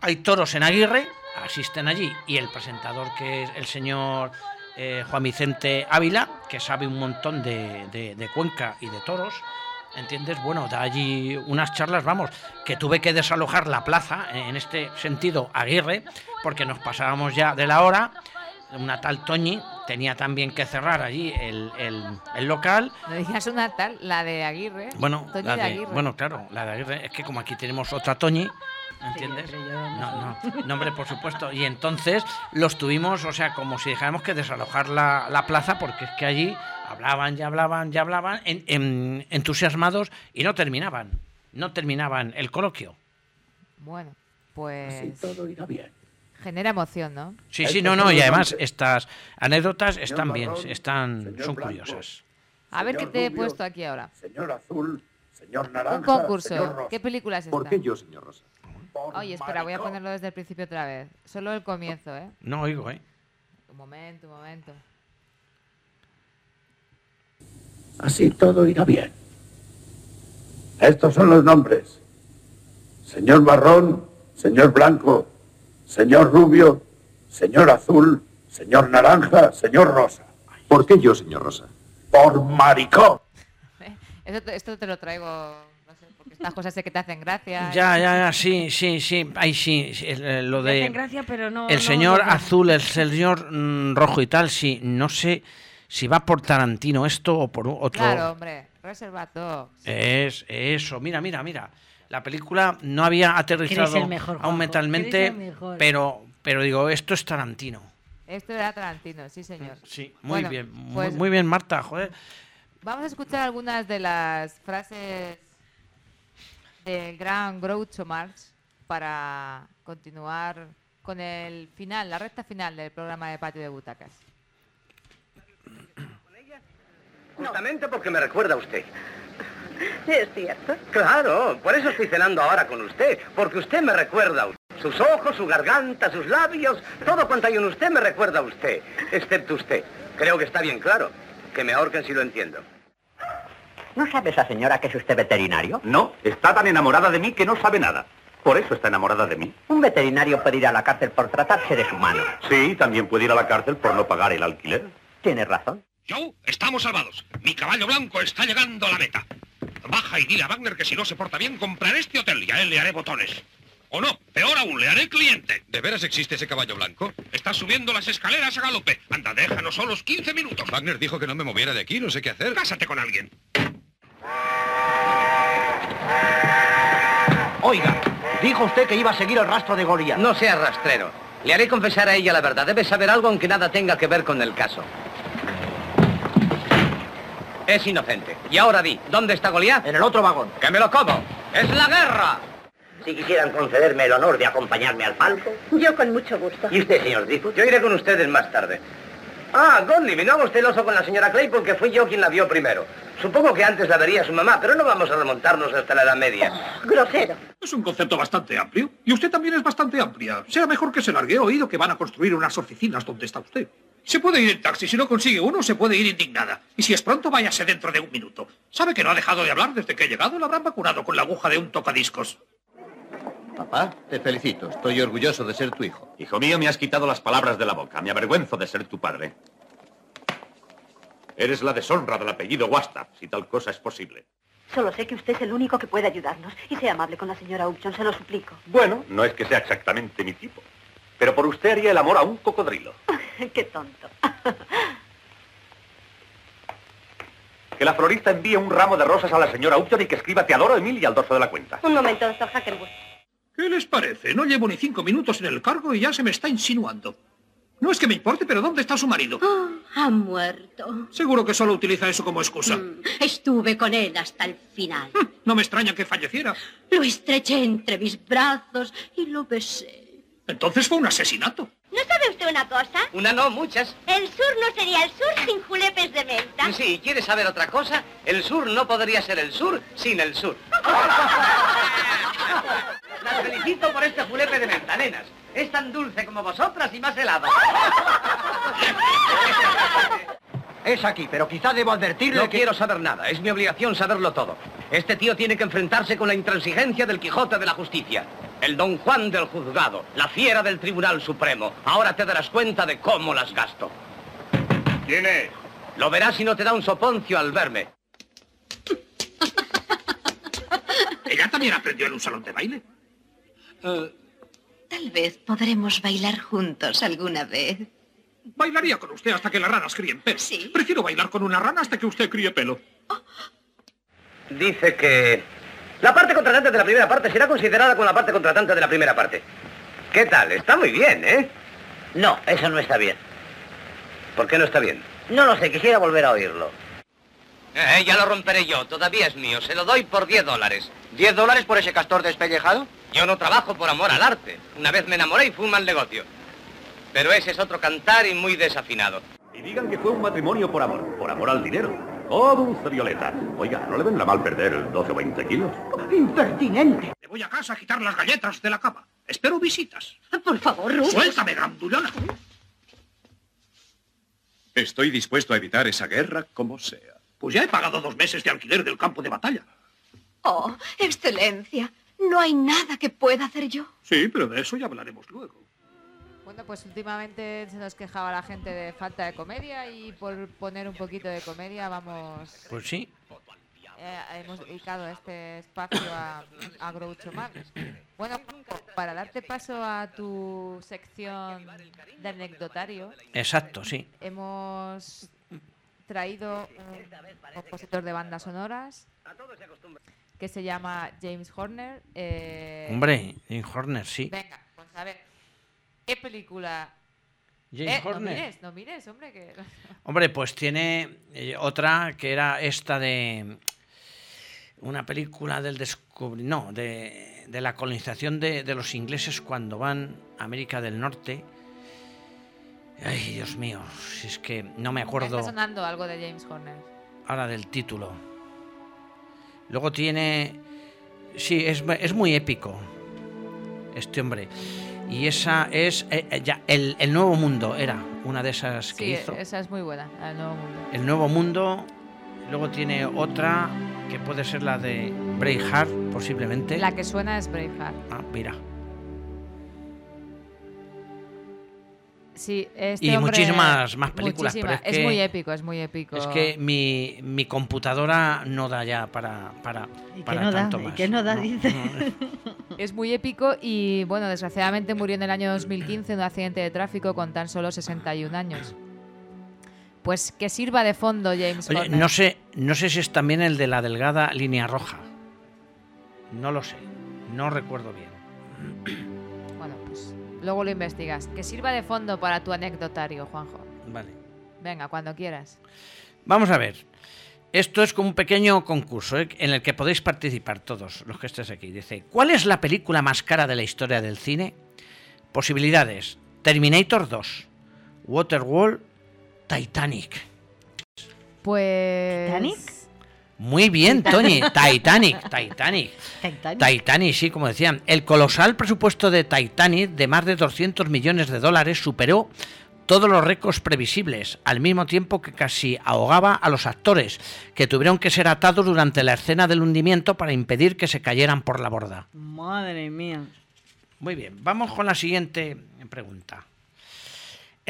hay toros en Aguirre, asisten allí. Y el presentador, que es el señor eh, Juan Vicente Ávila, que sabe un montón de, de- de Cuenca y de toros, ¿entiendes? Bueno, da allí unas charlas, vamos, que tuve que desalojar la plaza, en este sentido, Aguirre, porque nos pasábamos ya de la hora. Una tal Toñi tenía también que cerrar allí el, el- el local. No digas una tal, la de Aguirre. Bueno, Toñi la de de- Aguirre. bueno, claro, la de Aguirre. Es que como aquí tenemos otra Toñi, ¿entiendes? No, no, no, hombre, por supuesto. Y entonces los tuvimos, o sea, como si dijéramos que desalojar la, la plaza, porque es que allí hablaban, ya hablaban, ya hablaban, en- en- entusiasmados y no terminaban. No terminaban el coloquio. Bueno, pues... Así todo irá bien. Genera emoción, ¿no? Sí, sí, no, no, y además estas anécdotas están bien, están, son curiosas. A ver qué te he puesto aquí ahora. Señor Azul, señor Naranja, Un concurso. señor Rosa. ¿Qué película es esta? ¿Por qué yo, señor Rosa? Oye, espera, voy a ponerlo desde el principio otra vez. Solo el comienzo, ¿eh? No oigo, ¿eh? Un momento, un momento. Así todo irá bien. Estos son los nombres. Señor Marrón, señor Blanco, señor Rubio, señor Azul, señor Naranja, señor Rosa. ¿Por qué yo, señor Rosa? Por maricón. Esto te, esto te lo traigo, no sé, porque estas cosas sé que te hacen gracia. Ya, ya, ya, sí, sí, sí, ahí sí, sí, lo de... hacen gracia, pero no- El no- señor no- azul, el señor mm, rojo y tal, sí, no sé si va por Tarantino esto o por otro... Claro, hombre. Reserva Dogs. Es eso, mira, mira, mira. La película no había aterrizado mejor, aún mentalmente, mejor. pero, pero digo, esto es Tarantino. Esto era Tarantino, sí, señor. Sí, muy Bueno, bien, muy- pues muy, bien, Marta, joder. Vamos a escuchar algunas de las frases del gran Groucho Marx para continuar con el final, la recta final del programa de Patio de Butacas. Justamente porque me recuerda a usted. Es cierto. Claro, por eso estoy cenando ahora con usted, porque usted me recuerda a usted. Sus ojos, su garganta, sus labios, todo cuanto hay en usted me recuerda a usted, excepto usted. Creo que está bien claro. Que me ahorquen si lo entiendo. ¿No sabe esa señora que es usted veterinario? No, está tan enamorada de mí que no sabe nada. Por eso está enamorada de mí. Un veterinario puede ir a la cárcel por tratarse de su mano. Sí, también puede ir a la cárcel por no pagar el alquiler. Tienes razón. Joe, estamos salvados. Mi caballo blanco está llegando a la meta. Baja y dile a Wagner que si no se porta bien, compraré este hotel y a él le haré botones. O no, peor aún, le haré cliente. ¿De veras existe ese caballo blanco? Está subiendo las escaleras a galope. Anda, déjanos solos 15 minutos. Wagner dijo que no me moviera de aquí, no sé qué hacer. Cásate con alguien. Oiga, dijo usted que iba a seguir el rastro de Goliat. No sea rastrero. Le haré confesar a ella la verdad. Debe saber algo aunque nada tenga que ver con el caso. Es inocente. Y ahora di, ¿dónde está Goliat? En el otro vagón. ¡Que me lo como! ¡Es la guerra! Si quisieran concederme el honor de acompañarme al palco. Yo con mucho gusto. ¿Y usted, señor Driftwood? Yo iré con ustedes más tarde. Ah, Gottlieb, no haga usted el oso con la señora Clay porque fui yo quien la vio primero. Supongo que antes la vería su mamá, pero no vamos a remontarnos hasta la Edad Media. Grosero. Es un concepto bastante amplio. Y usted también es bastante amplia. Será mejor que se largue. He oído que van a construir unas oficinas donde está usted. Se puede ir en taxi. Si no consigue uno, se puede ir indignada. Y si es pronto, váyase dentro de un minuto. ¿Sabe que no ha dejado de hablar desde que he llegado? La habrán vacunado con la aguja de un tocadiscos. Papá, te felicito. Estoy orgulloso de ser tu hijo. Hijo mío, me has quitado las palabras de la boca. Me avergüenzo de ser tu padre. Eres la deshonra del apellido Wasta, si tal cosa es posible. Solo sé que usted es el único que puede ayudarnos. Y sea amable con la señora Upton, se lo suplico. Bueno, no es que sea exactamente mi tipo. Pero por usted haría el amor a un cocodrilo. Qué tonto. Que la florista envíe un ramo de rosas a la señora Upton y que escriba te adoro, Emil, y al dorso de la cuenta. Un momento, doctor Hackenwood. ¿Qué les parece? No llevo ni cinco minutos en el cargo y ya se me está insinuando. No es que me importe, pero ¿dónde está su marido? Ha muerto. Seguro que solo utiliza eso como excusa. Estuve con él hasta el final. No me extraña que falleciera. Lo estreché entre mis brazos y lo besé. Entonces fue un asesinato. ¿No sabe usted una cosa? Una no, muchas. El sur no sería el sur sin julepes de menta. Sí, ¿quieres saber otra cosa? El sur no podría ser el sur sin el sur. Las felicito por este julepe de menta, nenas. Es tan dulce como vosotras y más helado. Es aquí, pero quizá debo advertirle No que... quiero saber nada, es mi obligación saberlo todo. Este tío tiene que enfrentarse con la intransigencia del Quijote de la Justicia, el Don Juan del juzgado, la fiera del Tribunal Supremo. Ahora te darás cuenta de cómo las gasto. ¿Quién es? Lo verás si no te da un soponcio al verme. ¿Ella también aprendió en un salón de baile? Eh, Tal vez podremos bailar juntos alguna vez. bailaría con usted hasta que las ranas críen pelo. Prefiero bailar con una rana hasta que usted críe pelo. Dice que la parte contratante de la primera parte será considerada con la parte contratante de la primera parte. ¿Qué tal? Está muy bien, ¿eh? No, eso no está bien. ¿Por qué no está bien? No lo sé, quisiera volver a oírlo. Eh, ya lo romperé yo, todavía es mío. Se lo doy por 10 dólares. ¿10 dólares por ese castor despellejado? Yo no trabajo por amor al arte. Una vez me enamoré y fue un mal negocio. Pero ese es otro cantar y muy desafinado. Y digan que fue un matrimonio por amor, por amor al dinero. Oh, dulce Violeta. Oiga, ¿no le vendrá mal perder 12 o 20 kilos? Impertinente. Me voy a casa a quitar las galletas de la cama. Espero visitas. Por favor, Rufus. Suéltame, grandulona. Estoy dispuesto a evitar esa guerra como sea. Pues ya he pagado dos meses de alquiler del campo de batalla. Oh, excelencia. No hay nada que pueda hacer yo. Sí, pero de eso ya hablaremos luego. Bueno, pues últimamente se nos quejaba la gente de falta de comedia y por poner un poquito de comedia vamos... Pues sí. eh, hemos dedicado este espacio a, a Groucho Marx. Bueno, para darte paso a tu sección de anecdotario, Exacto, sí. hemos traído un compositor de bandas sonoras que se llama James Horner. eh, Hombre, Jim Horner, sí. Venga, pues a ver. ¿Qué película? James Eh, no Horner. mires, no mires, hombre, que... Hombre, pues tiene eh, otra que era esta de una película del descubri no, de, de la colonización de, de los ingleses cuando van a América del Norte. Ay, Dios mío, si es que no me Me acuerdo Está sonando algo de James Horner. ahora del título. Luego tiene, sí, es, es muy épico este hombre. Y esa es eh, eh, ya el, el nuevo mundo era una de esas que Sí, hizo. esa es muy buena, del Nuevo Mundo. El Nuevo Mundo. Luego tiene otra que puede ser la de Braveheart, posiblemente. La que suena es Braveheart. Ah, mira. Sí, este Y hombre- muchísimas más películas, pero muchísimas. es que- muy épico, es muy épico. Es que mi, mi computadora no da ya para, para, ¿Y qué para no da? tanto ¿Y más. qué no da? Dice. Es muy épico y, bueno, desgraciadamente murió en el año 2015 en un accidente de tráfico con tan solo 61 años. Pues que sirva de fondo James Oye, Horner. no sé, no sé si es también el de la delgada línea roja. No lo sé. No recuerdo bien. Luego lo investigas. Que sirva de fondo para tu anecdotario, Juanjo. Vale. Venga, cuando quieras. Vamos a ver. Esto es como un pequeño concurso ¿eh? en el que podéis participar todos los que estéis aquí. Dice, ¿cuál es la película más cara de la historia del cine? Posibilidades. Terminator 2, Waterworld, Titanic. Pues... ¿Titanic? Muy bien, Tony. Titanic, Titanic. Titanic. Titanic, sí, como decían. El colosal presupuesto de Titanic, de más de 200 millones de dólares, superó todos los récords previsibles, al mismo tiempo que casi ahogaba a los actores, que tuvieron que ser atados durante la escena del hundimiento para impedir que se cayeran por la borda. Madre mía. Muy bien, vamos con la siguiente pregunta.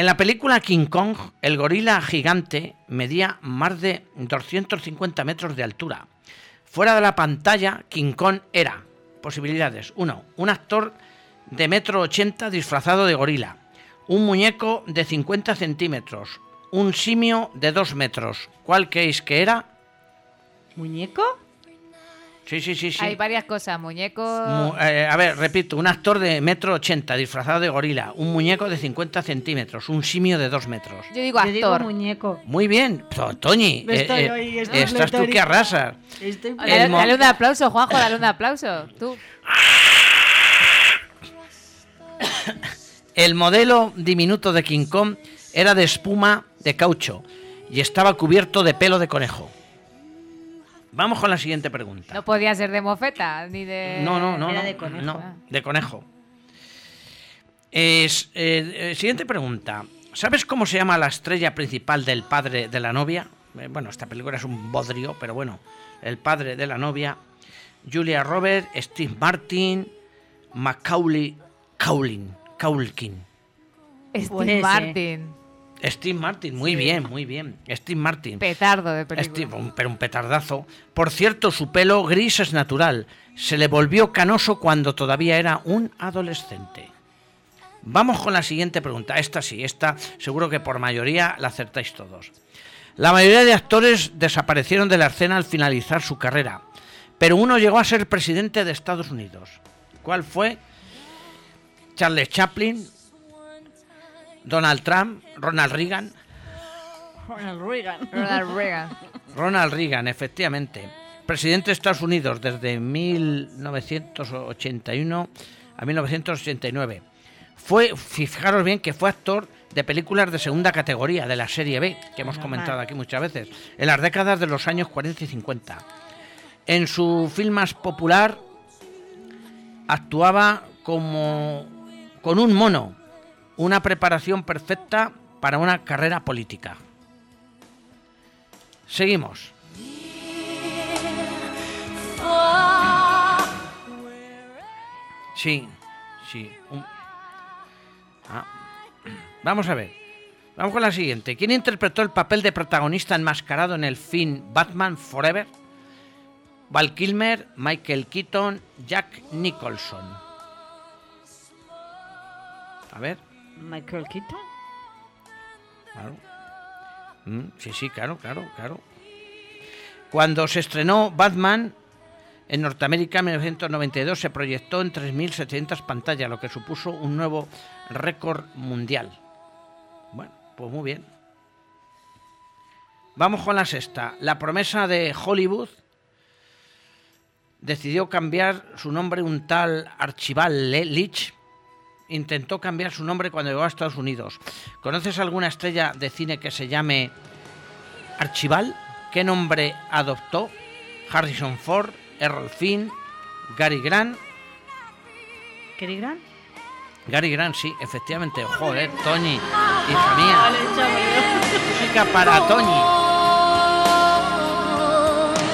En la película King Kong, el gorila gigante medía más de 250 metros de altura. Fuera de la pantalla, King Kong era, posibilidades, uno, un actor de metro ochenta disfrazado de gorila, un muñeco de 50 centímetros, un simio de 2 metros. ¿Cuál creéis que era? ¿Muñeco? Sí, sí, sí, sí. Hay varias cosas, muñeco... Mu- eh, a ver, repito, un actor de metro ochenta disfrazado de gorila, un muñeco de 50 centímetros, un simio de 2 metros. Yo digo Yo digo actor. muñeco. Muy bien, To- Toñi, eh, Estoy eh, hoy, estoy estás tú que arrasas. Estoy Dale, dale un aplauso, Juanjo, dale un aplauso. Tú. El modelo diminuto de King Kong era de espuma de caucho y estaba cubierto de pelo de conejo. Vamos con la siguiente pregunta. No podía ser de mofeta, ni de... No, no, no. Era no, de conejo. no, de conejo. Es, eh, eh, siguiente pregunta. ¿Sabes cómo se llama la estrella principal del padre de la novia? Eh, bueno, esta película es un bodrio, pero bueno. El padre de la novia. Julia Roberts, Steve Martin, Macaulay Culkin. Culkin. Steve. Martin. Steve Martin, muy bien, muy bien. Steve Martin. Petardo de película. Steve, un- pero un petardazo. Por cierto, su pelo gris es natural. Se le volvió canoso cuando todavía era un adolescente. Vamos con la siguiente pregunta. Esta sí, esta seguro que por mayoría la acertáis todos. La mayoría de actores desaparecieron de la escena al finalizar su carrera, pero uno llegó a ser presidente de Estados Unidos. ¿Cuál fue? Charles Chaplin, Donald Trump, Ronald Reagan. Ronald Reagan. Ronald Reagan. Ronald Reagan, efectivamente. Presidente de Estados Unidos desde 1981 a 1989. Fue, fijaros bien que fue actor de películas de segunda categoría, de la serie B, que hemos comentado aquí muchas veces, en las décadas de los años 40 y 50. En su film más popular actuaba como con un mono, una preparación perfecta para una carrera política. Seguimos. Sí, sí. Ah. Vamos a ver. Vamos con la siguiente. ¿Quién interpretó el papel de protagonista enmascarado en el film Batman Forever? Val Kilmer, Michael Keaton, Jack Nicholson. A ver. Michael Keaton. Claro. Mm, sí, sí, claro, claro, claro. Cuando se estrenó Batman en Norteamérica en 1992 se proyectó en 3.700 pantallas, lo que supuso un nuevo récord mundial. Bueno, pues muy bien. Vamos con la sexta. La promesa de Hollywood decidió cambiar su nombre un tal Archibald Le- Leach. Intentó cambiar su nombre cuando llegó a Estados Unidos. ¿Conoces alguna estrella de cine que se llame Archibald? ¿Qué nombre adoptó? Harrison Ford, Errol Finn, Gary Grant. ¿Cary Grant? Gary Grant, sí, efectivamente. Joder, Toñi, hija mía. Música para Toñi.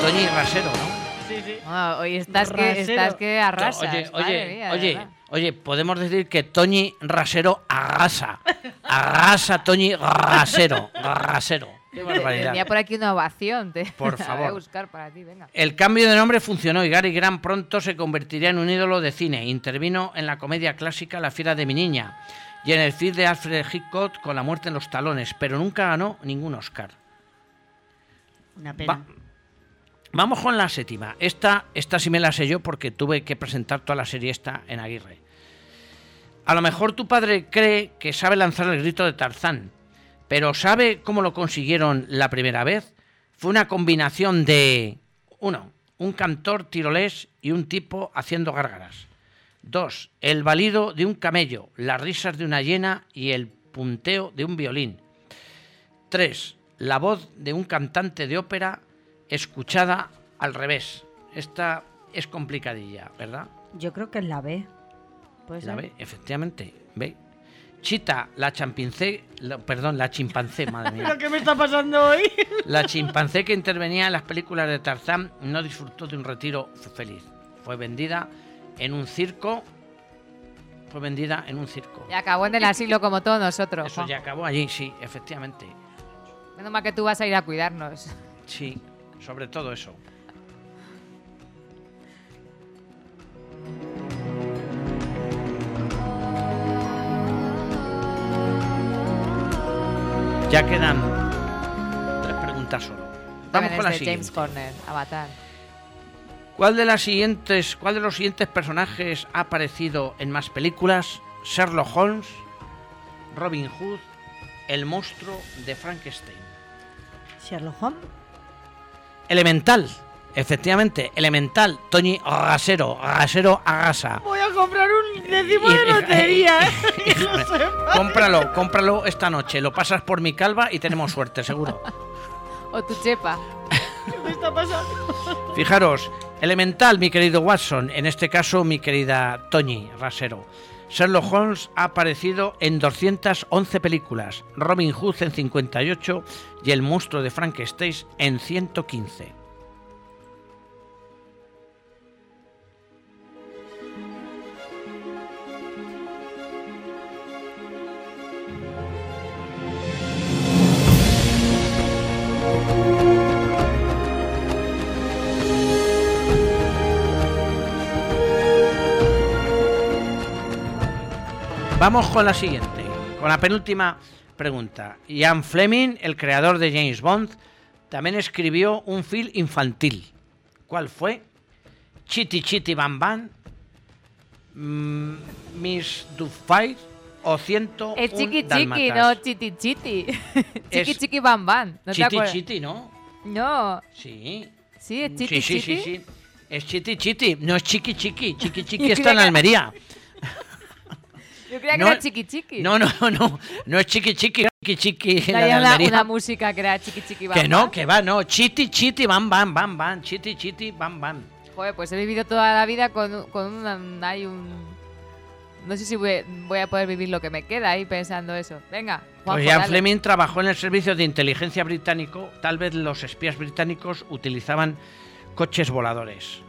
Toñi Rasero, ¿no? Ah, hoy estás que, estás que arrasas. Oye, oye, mía, de oye, verdad. oye, podemos decir que Toñi Rasero arrasa. Arrasa Toñi Rasero. Rasero. Qué barbaridad. Tenía por aquí una ovación. Te... Por la voy a favor. buscar para ti, venga. El cambio de nombre funcionó y Gary Grant pronto se convertiría en un ídolo de cine. Intervino en la comedia clásica La fiera de mi niña y en el film de Alfred Hitchcock con La muerte en los talones, pero nunca ganó ningún Oscar. Una pena. Va- Vamos con la séptima. Esta, esta sí me la sé yo porque tuve que presentar toda la serie esta en Aguirre. A lo mejor tu padre cree que sabe lanzar el grito de Tarzán, pero ¿sabe cómo lo consiguieron la primera vez? Fue una combinación de... Uno, un cantor tirolés y un tipo haciendo gárgaras. Dos, el balido de un camello, las risas de una hiena y el punteo de un violín. 3. La voz de un cantante de ópera escuchada al revés. Esta es complicadilla, ¿verdad? Yo creo que es la B. ¿Puede La ser? B, efectivamente, B. Chita, la champince, la- perdón, la chimpancé, madre mía. ¿Qué me está pasando hoy? La chimpancé que intervenía en las películas de Tarzán no disfrutó de un retiro feliz. Fue vendida en un circo. Fue vendida en un circo. Y acabó en el asilo como todos nosotros. Eso Juanjo. ya acabó allí, sí, efectivamente. Menos mal que tú vas a ir a cuidarnos. Sí, sobre todo eso. Ya quedan tres preguntas solo. Vamos con la de siguiente. James Corner, Avatar. ¿Cuál de las siguientes, cuál de los siguientes personajes ha aparecido en más películas? Sherlock Holmes, Robin Hood, el monstruo de Frankenstein. Sherlock Holmes. Elemental, efectivamente, Elemental, Toñi Rasero, Rasero Agasa. Voy a comprar un décimo de lotería, ¿eh? Cómpralo, cómpralo esta noche, lo pasas por mi calva y tenemos suerte, seguro. O tu chepa. ¿Qué me está pasando? Fijaros, Elemental, mi querido Watson, en este caso mi querida Toñi Rasero. Sherlock Holmes ha aparecido en 211 películas, Robin Hood en 58 y El monstruo de Frankenstein en 115. Vamos con la siguiente, con la penúltima pregunta. Ian Fleming, el creador de James Bond, también escribió un film infantil. ¿Cuál fue? Chitty Chitty Bam Bam, mm, Miss Doubtfire o 101 Es chiqui chiqui, no chiti chiti. chiqui chiqui bam bam. ¿No te acuerdas? Chitty, ¿no? No. Sí. Sí, es Sí, chiqui sí, sí, sí. Es Chitty Chitty, no es Chiqui Chiqui. Chiqui Chiqui está en Almería. Yo creía que No, era chiqui chiqui. No, no, no, no es Chiqui Chiqui, Chiqui Chiqui la una, una música que era chiqui chiqui bam Que no, bam. que va, no. Chiti, chiti, bam, bam, bam, bam. Chiti, chiti, bam, bam. Joder, pues he vivido toda la vida con, un- con una, hay un... No sé si voy, voy a poder vivir lo que me queda ahí pensando eso. Venga, Juanjo, Pues Ian. Fleming trabajó en el servicio de inteligencia británico. Tal vez los espías británicos utilizaban coches voladores.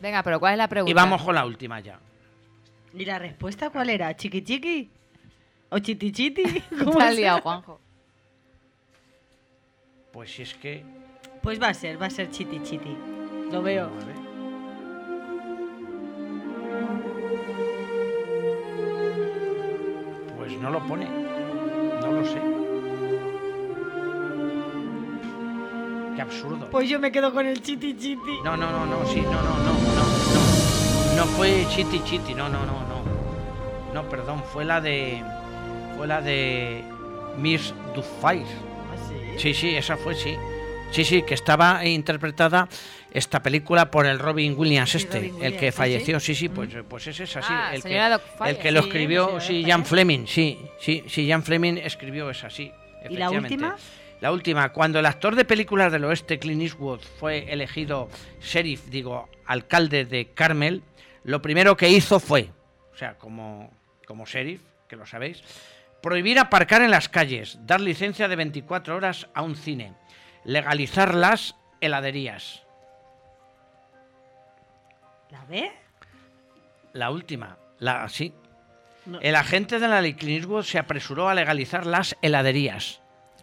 Venga, pero ¿cuál es la pregunta? Y vamos con la última ya. ¿Y la respuesta cuál era? ¿Chiqui chiqui? ¿O chiti chiti? ¿Cómo es? liado, Juanjo. Pues si es que. Pues va a ser, va a ser chiti chiti. Lo veo. Pues no lo pone. No lo sé. Qué absurdo. Pues yo me quedo con el chiti chiti. No, no, no, no, sí, no, no, no, no, no. Fue Chiti Chiti, no, no, no, no. No, perdón, fue la de. Fue la de. Miss Doubtfire. Sí, sí, esa fue, sí. Sí, sí, que estaba interpretada esta película por el Robin Williams este, Robin el que sí, falleció, sí, sí, pues, pues ese es así. Ah, el, que, el que lo Sí, escribió, sí. Jan Fleming, sí, sí, sí, Jan Fleming escribió esa, sí. ¿Y la última? La última, cuando el actor de películas del oeste, Clint Eastwood, fue elegido sheriff, digo, alcalde de Carmel, lo primero que hizo fue, o sea, como, como sheriff, que lo sabéis, prohibir aparcar en las calles, dar licencia de 24 horas a un cine, legalizar las heladerías. ¿La ve? La última, la sí. No. El agente de la Clint se apresuró a legalizar las heladerías.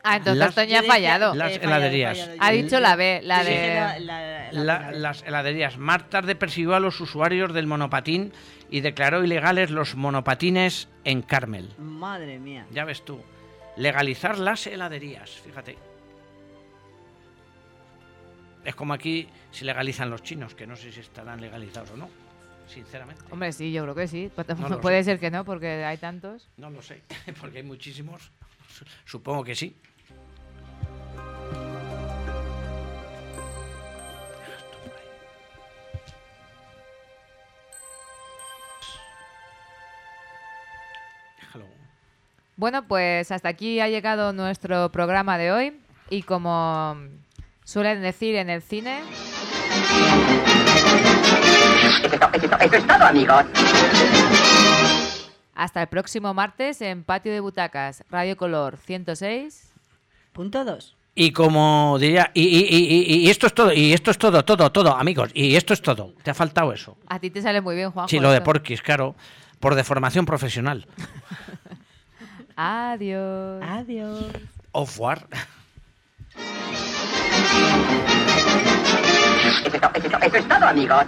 Ah, entonces Las- Toño ha fallado. Las heladerías. fallado. Ha dicho la B, la de... la- la- la La- primera. las heladerías. Más tarde persiguió a los usuarios del monopatín y declaró ilegales los monopatines en Carmel. Madre mía. Ya ves tú. Legalizar las heladerías, fíjate. Es como aquí si legalizan los chinos, que no sé si estarán legalizados o no, sinceramente. Hombre, sí, yo creo que sí. Pu- No lo Puede sé. ser que no, porque hay tantos. No lo sé, porque hay muchísimos. Su- Supongo que sí. Bueno, pues hasta aquí ha llegado nuestro programa de hoy. Y como suelen decir en el cine, Eso es todo, amigos. Hasta el próximo martes en Patio de Butacas, Radio Color 106. Punto 2. Y como diría, y, y- y- y- y esto es todo, y esto es todo, todo, todo, amigos, y esto es todo. ¿Te ha faltado eso? A ti te sale muy bien, Juanjo. Sí, lo de. Porquis, claro, por deformación profesional. Adiós. Adiós. Off war. Eso es todo, amigos.